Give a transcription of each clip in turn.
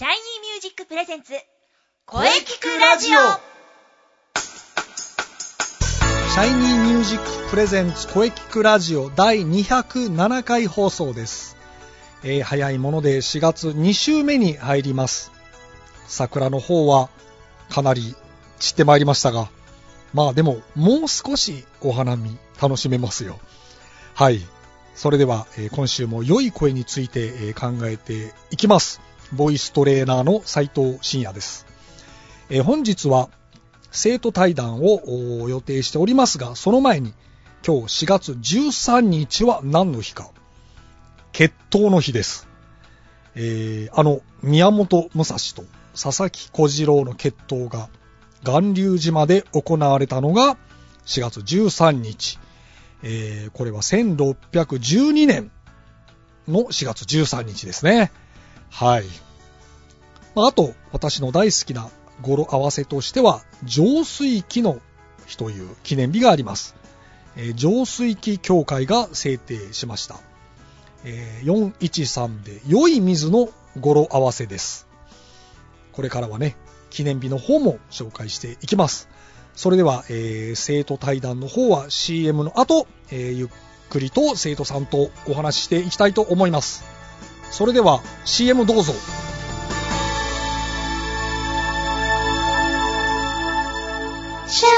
シャイニーミュージック presents 声キクラジオ。シャイニーミュージック presents 声キクラジオ第207回放送です、えー早いもので4月2週目に入ります。桜の方はかなり散ってまいりましたがまあでももう少しお花見楽しめますよ。はい。それでは、えー今週も良い声について、えー考えていきます。ボイストレーナーの斉藤真也です、え本日は生徒対談を予定しておりますが、その前に今日4月13日は何の日か決闘の日です。えーあの宮本武蔵と佐々木小次郎の決闘が巌流島で行われたのが4月13日。えーこれは1612年の4月13日ですね。はい。まああと、私の大好きな語呂合わせとしては、浄水器の日という記念日があります。えー浄水器協会が制定しました。えー413で良い水の語呂合わせです。これからはね、記念日の方も紹介していきます。それでは、えー生徒対談の方は CM の後、えゆっくりと生徒さんとお話ししていきたいと思います。それでは CM どうぞ。シャイ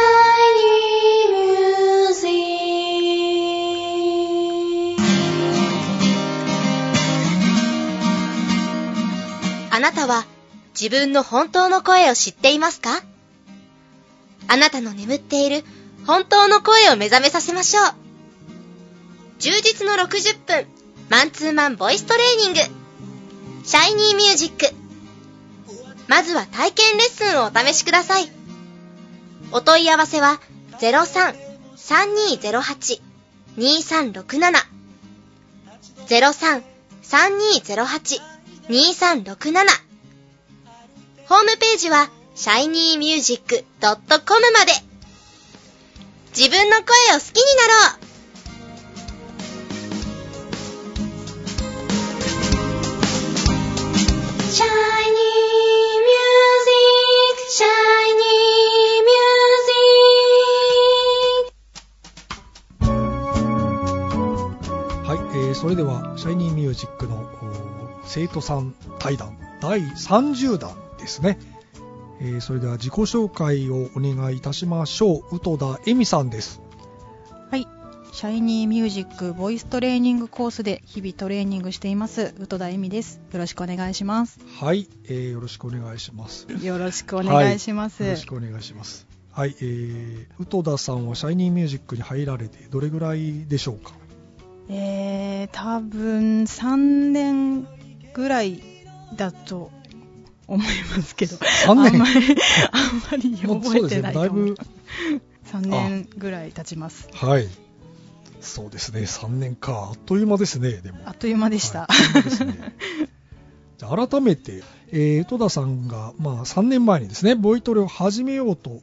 ニーミュージックあなたは自分の本当の声を知っていますか？あなたの眠っている本当の声を目覚めさせましょう。充実の60分。マンツーマンボイストレーニング。シャイニーミュージック。まずは体験レッスンをお試しください。お問い合わせは03-3208-2367 03-3208-2367ホームページは shinymusic.com まで。自分の声を好きになろう。シャイニーミュージックのお生徒さん対談第30弾ですね。えーそれでは自己紹介をお願いいたしましょう。宇戸田恵美さんです。はい。シャイニーミュージックボイストレーニングコースで日々トレーニングしています、宇戸田恵美です。よろしくお願いします。はい、えーよろしくお願いします。よろしくお願いします。よろしくお願いします。はい、えー、宇戸田さんはシャイニーミュージックに入られてどれぐらいでしょうか？えー、多分3年ぐらいだと思いますけど、3年？あんまり、あんまり覚えてないそうですねだいかもぶ。3年ぐらい経ちます。はい。そうですね、3年か。あっという間ですね、でも。あっという間でした。はいねじゃあ改めて、えー、戸田さんが、まあ、3年前にですね、ボイトレを始めようと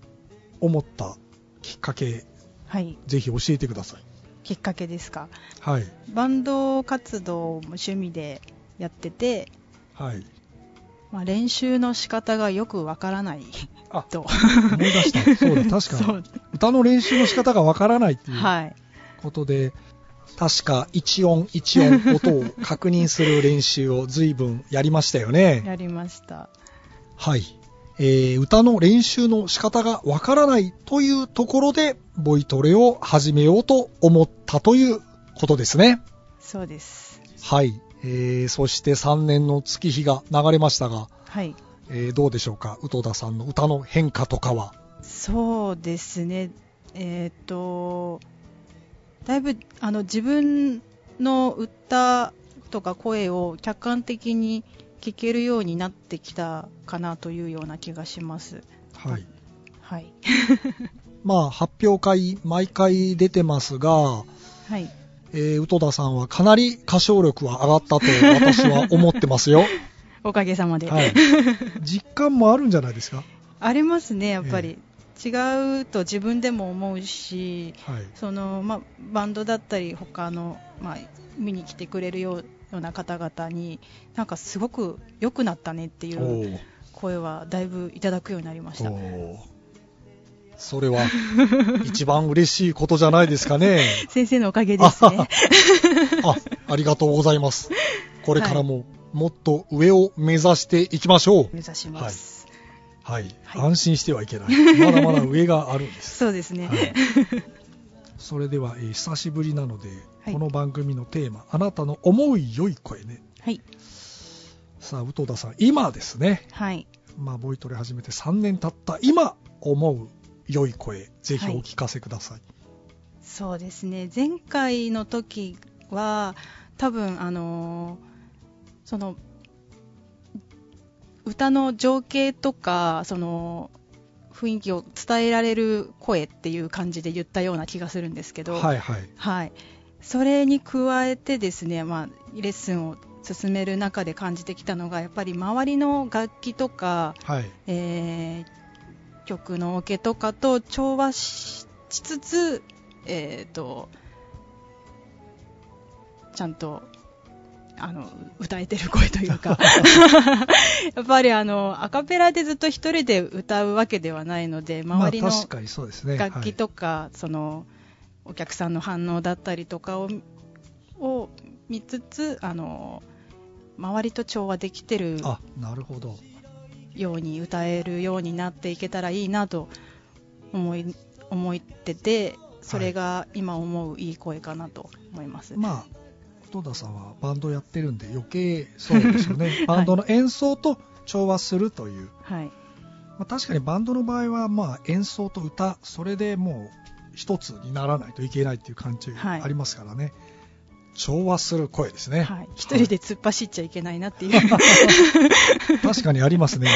思ったきっかけ、はい。ぜひ教えてください。きっかけですか？はい。バンド活動も趣味でやってて、はい。まあ、練習の仕方がよくわからないあ、と。思い出した。そうだ、確かに。歌の練習の仕方がわからないっていうはい。ことで、確か一音一音 音を確認する練習を随分やりましたよね。やりました。はい。えー歌の練習の仕方がわからないというところで、ボイトレを始めようと思ったということですね。そうです。はい。えーそして3年の月日が流れましたが、はい。えーどうでしょうか？宇戸田さんの歌の変化とかは。そうですね。えっ、と、だいぶ、あの、自分の歌とか声を客観的に聞けるようになってきたかなというような気がします。はい。はい。まあ、発表会、毎回出てますが、はい。えー宇戸田さんはかなり歌唱力は上がったと私は思ってますよ。おかげさまで。はい。実感もあるんじゃないですか？ありますね、やっぱり。違うと自分でも思うし、はい。そのまあ、バンドだったり他の、まあ、見に来てくれるようような方々になんかすごく良くなったねっていおうー声はだいぶいただくようになりました。それは一番嬉しいことじゃないですかね。先生のおかげですね。あ、ありがとうございます。これからももっと上を目指していきましょう。目指します。はい。はい安心してはいけない。まだまだ上があるんです。そうですね。はいそれでは、えー久しぶりなので、はいこの番組のテーマ、あなたの思い良い声ね。はい。さあ、宇多田さん、今ですね、はい。まあ、ボイトレ始めて3年経った今、思う良い声、ぜひお聞かせください。そうですね。前回の時は、多分、あのーその、歌の情景とか、その、雰囲気を伝えられる声っていう感じで言ったような気がするんですけど、はいはい。はい、それに加えてですね、まあ、レッスンを進める中で感じてきたのがやっぱり周りの楽器とか、はい。えー曲のオケとかと調和ししつつ、えー、とちゃんとあの歌えてる声というか やっぱりあのアカペラでずっと一人で歌うわけではないので周りの。楽器とか、そのお客さんの反応だったりとかをを見つつあの周りと調和できてるはい、あ、なるほど。ように歌えるようになっていけたらいいなと思い思っててそれが今思ういい声かなと思います、まあ、宇多田さんはバンドやってるんで余計そうですよね。バンドの演奏と調和するという。はいまあ、確かにバンドの場合は、まあ、演奏と歌、それでもう一つにならないといけないっていう感じはいがありますからね。調和する声ですね。はい、一人で突っ走っちゃいけないなっていう、確かにありますね。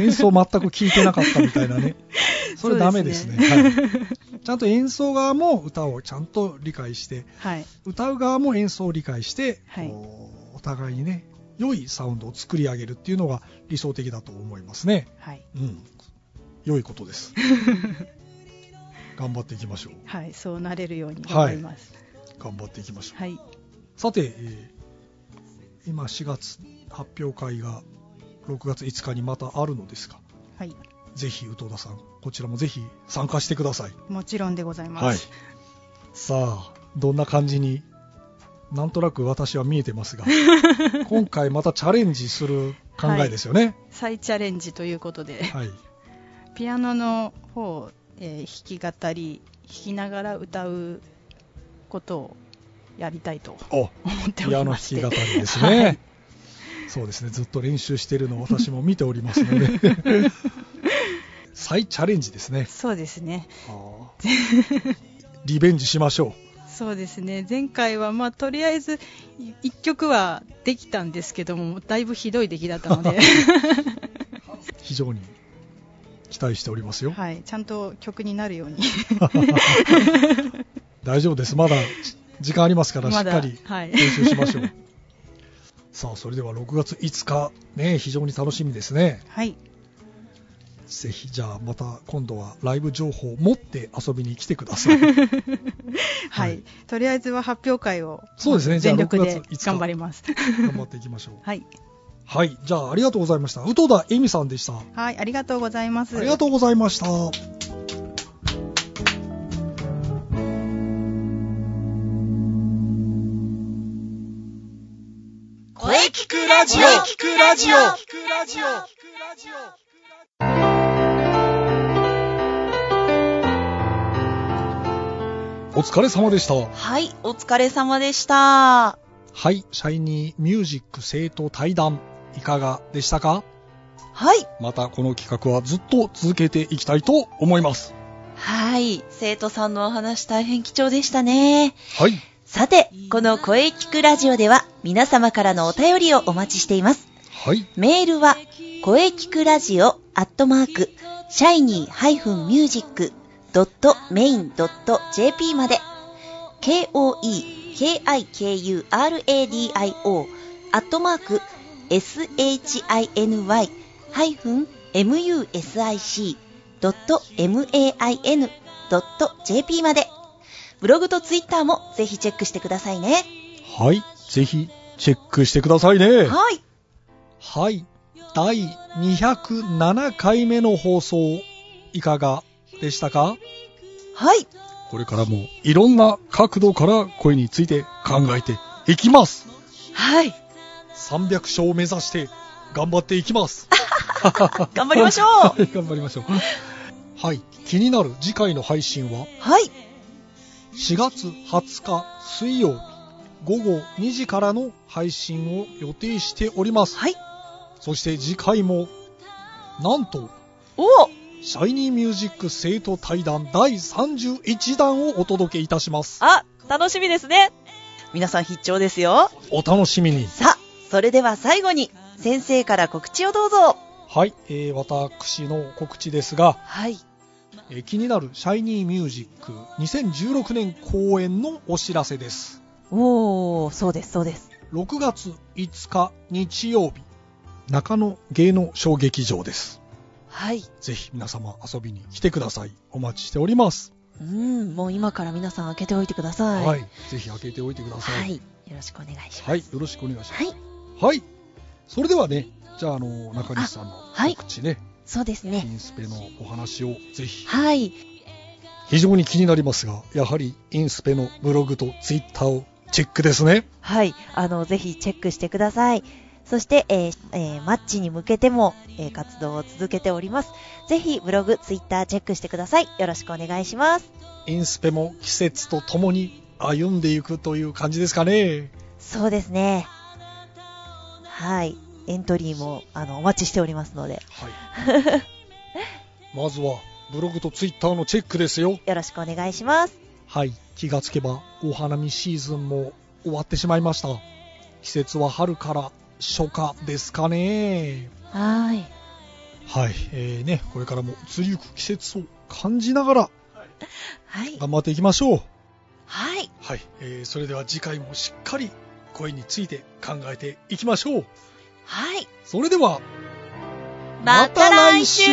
演奏全く聞いてなかったみたいなね。それダメですね。そうはい、ちゃんと演奏側も歌をちゃんと理解して、はい、歌う側も演奏を理解して、はいお互いにね、良いサウンドを作り上げるっていうのが理想的だと思いますね。はい、うん。良いことです。頑張っていきましょう。はい、そうなれるように頑張ります。頑張っていきましょう。はい、さて、えー今4月発表会が6月5日にまたあるのですが、はい、ぜひ宇多田さん、こちらもぜひ参加してください。もちろんでございます。はい。さあ、どんな感じに、なんとなく私は見えてますが、今回またチャレンジする考えですよね。再チャレンジということで、はい。ピアノの方、えー弾き語り弾きながら歌うことをやりたいとお、思っておピアノ弾き語りですね。はい。そうですね、ずっと練習しているのを私も見ておりますので、再チャレンジですね。そうですね。リベンジしましょそうですね。前回はまあとりあえず1曲はできたんですけどもだいぶひどい出来だったので、う。非常に期待しておりますよ。はい、ちゃんと曲になるように 大丈夫です。まだ時間ありますから、しっかりはい練習しましょう。さあ、それでは6月5日、ね、非常に楽しみですね。はいぜひ、じゃあまた今度はライブ情報を持って遊びに来てください。はい、はいとりあえずは発表会をそうですね全力で6月5日頑張ります頑張っていきましょう。はい、はい、じゃあありがとうございました。宇多田恵美さんでした。はい、ありがとうございますありがとうございました。声聞くラジオ聞くラジオお疲れ様でした。はい、お疲れ様でした。はい、シャイニーミュージック生徒対談、いかがでしたか？はい。またこの企画はずっと続けていきたいと思います。はい。生徒さんのお話大変貴重でしたね。はい。さて、この声聞くラジオでは皆様からのお便りをお待ちしています。はい。メールは、声聞くラジオアットマーク、シャイニー -music.main.jp まで、k-o-e-k-i-k-u-r-a-d-i-o アットマーク、shiny-music.main.jp まで、ブログとツイッターもぜひチェックしてくださいね。はい。ぜひチェックしてくださいね。はい。はい。第207回目の放送、いかがでしたか？はい。これからもいろんな角度から声について考えていきます。はい。300勝を目指して頑張っていきます。頑張りましょうはい、頑張りましょう。はい。気になる次回の配信は？はい。4月20日水曜日午後2時からの配信を予定しております。はい。そして次回も、なんと、おシャイニーミュージック生徒対談第31弾をお届けいたします。あ、楽しみですね。皆さん必聴ですよ。お楽しみに。さあ、それでは最後に、先生から告知をどうぞ。はい、えー、私の告知ですが、はい。えー気になるシャイニーミュージック2016年公演のお知らせです。おー、そうです、そうです。6月5日日曜日、中野芸能小劇場です。はい。ぜひ皆様遊びに来てください。お待ちしております。うん、もう今から皆さん開けておいてください。はい。ぜひ開けておいてください。はい。よろしくお願いします。はい。よろしくお願いします。はい。はい。それではね、じゃあ、あの、中西さんのはい告知ね、そうですイね。ンスペのお話をぜひ。はい。非常に気になりますが、やはりインスペのブログとツイッターをチェックですね。はい。あの、ぜひチェックしてください。そして、えーえーマッチに向けても、えー活動を続けております。ぜひ、ブログ、ツイッターチェックしてください。よろしくお願いします。インスペも季節とともに歩んでいくという感じですかね。そうですね。はい。エントリーも、あの、お待ちしておりますので、はい。まずは、ブログとツイッターのチェックですよ。よろしくお願いします。はい。気がつけば、お花見シーズンも終わってしまいました。季節は春から初夏ですかね。はい。はい。えー、ね、これからも移りゆく季節を感じながらはい。頑張っていきましょう。はい。はい。えー、それでは次回もしっかり声について考えていきましょう。はい。それでは、また来週